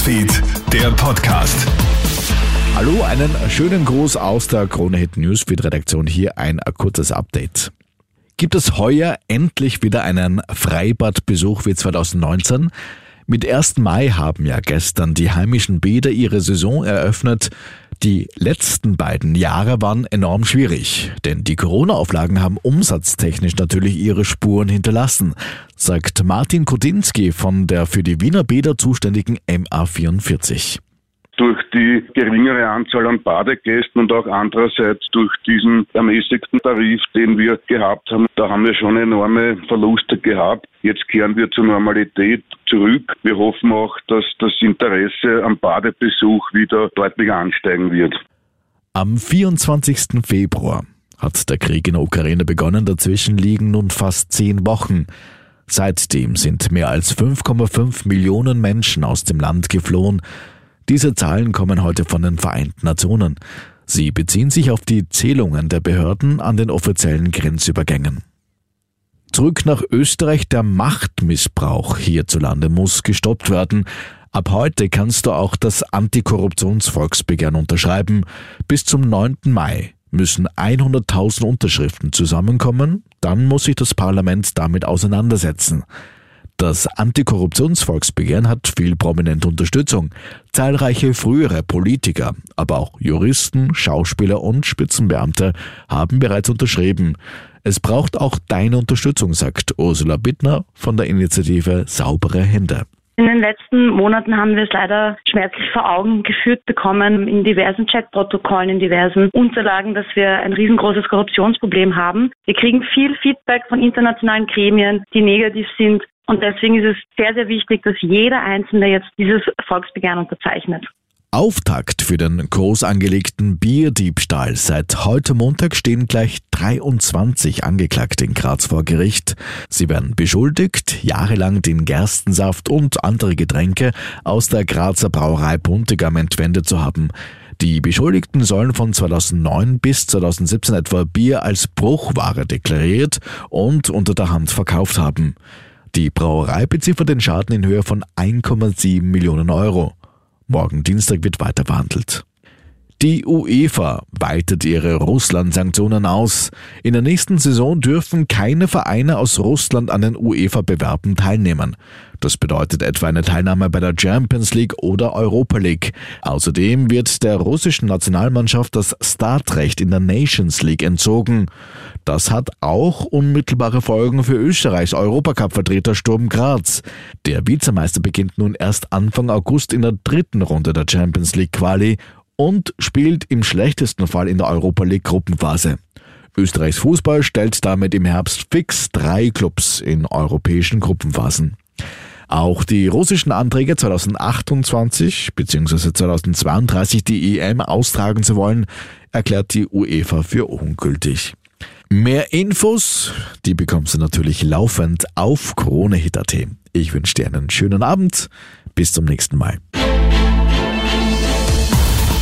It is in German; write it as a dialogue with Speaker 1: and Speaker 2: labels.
Speaker 1: Newsfeed, der Podcast.
Speaker 2: Hallo, einen schönen Gruß aus der Krone Hit Newsfeed Redaktion. Hier ein kurzes Update. Gibt es heuer endlich wieder einen Freibadbesuch wie 2019? Mit 1. Mai haben ja gestern die heimischen Bäder ihre Saison eröffnet. Die letzten beiden Jahre waren enorm schwierig, denn die Corona-Auflagen haben umsatztechnisch natürlich ihre Spuren hinterlassen, sagt Martin Kodinski von der für die Wiener Bäder zuständigen MA44
Speaker 3: durch die geringere Anzahl an Badegästen und auch andererseits durch diesen ermäßigten Tarif, den wir gehabt haben. Da haben wir schon enorme Verluste gehabt. Jetzt kehren wir zur Normalität zurück. Wir hoffen auch, dass das Interesse am Badebesuch wieder deutlich ansteigen wird.
Speaker 2: Am 24. Februar hat der Krieg in der Ukraine begonnen. Dazwischen liegen nun fast zehn Wochen. Seitdem sind mehr als 5,5 Millionen Menschen aus dem Land geflohen. Diese Zahlen kommen heute von den Vereinten Nationen. Sie beziehen sich auf die Zählungen der Behörden an den offiziellen Grenzübergängen. Zurück nach Österreich. Der Machtmissbrauch hierzulande muss gestoppt werden. Ab heute kannst du auch das Antikorruptionsvolksbegehren unterschreiben. Bis zum 9. Mai müssen 100.000 Unterschriften zusammenkommen. Dann muss sich das Parlament damit auseinandersetzen. Das Antikorruptionsvolksbegehren hat viel prominente Unterstützung. Zahlreiche frühere Politiker, aber auch Juristen, Schauspieler und Spitzenbeamte haben bereits unterschrieben. Es braucht auch deine Unterstützung, sagt Ursula Bittner von der Initiative Saubere Hände.
Speaker 4: In den letzten Monaten haben wir es leider schmerzlich vor Augen geführt bekommen in diversen Chatprotokollen, in diversen Unterlagen, dass wir ein riesengroßes Korruptionsproblem haben. Wir kriegen viel Feedback von internationalen Gremien, die negativ sind. Und deswegen ist es sehr, sehr wichtig, dass jeder Einzelne jetzt dieses Volksbegehren unterzeichnet.
Speaker 2: Auftakt für den groß angelegten Bierdiebstahl. Seit heute Montag stehen gleich 23 Angeklagte in Graz vor Gericht. Sie werden beschuldigt, jahrelang den Gerstensaft und andere Getränke aus der Grazer Brauerei Buntigam entwendet zu haben. Die Beschuldigten sollen von 2009 bis 2017 etwa Bier als Bruchware deklariert und unter der Hand verkauft haben. Die Brauerei beziffert den Schaden in Höhe von 1,7 Millionen Euro. Morgen Dienstag wird weiter verhandelt. Die UEFA weitet ihre Russland-Sanktionen aus. In der nächsten Saison dürfen keine Vereine aus Russland an den UEFA-Bewerben teilnehmen. Das bedeutet etwa eine Teilnahme bei der Champions League oder Europa League. Außerdem wird der russischen Nationalmannschaft das Startrecht in der Nations League entzogen. Das hat auch unmittelbare Folgen für Österreichs Europacup-Vertreter Sturm Graz. Der Vizemeister beginnt nun erst Anfang August in der dritten Runde der Champions League Quali und spielt im schlechtesten Fall in der Europa League Gruppenphase. Österreichs Fußball stellt damit im Herbst fix drei Clubs in europäischen Gruppenphasen. Auch die russischen Anträge 2028 bzw. 2032 die EM austragen zu wollen, erklärt die UEFA für ungültig. Mehr Infos, die bekommst du natürlich laufend auf KroneHit.at. Ich wünsche dir einen schönen Abend. Bis zum nächsten Mal.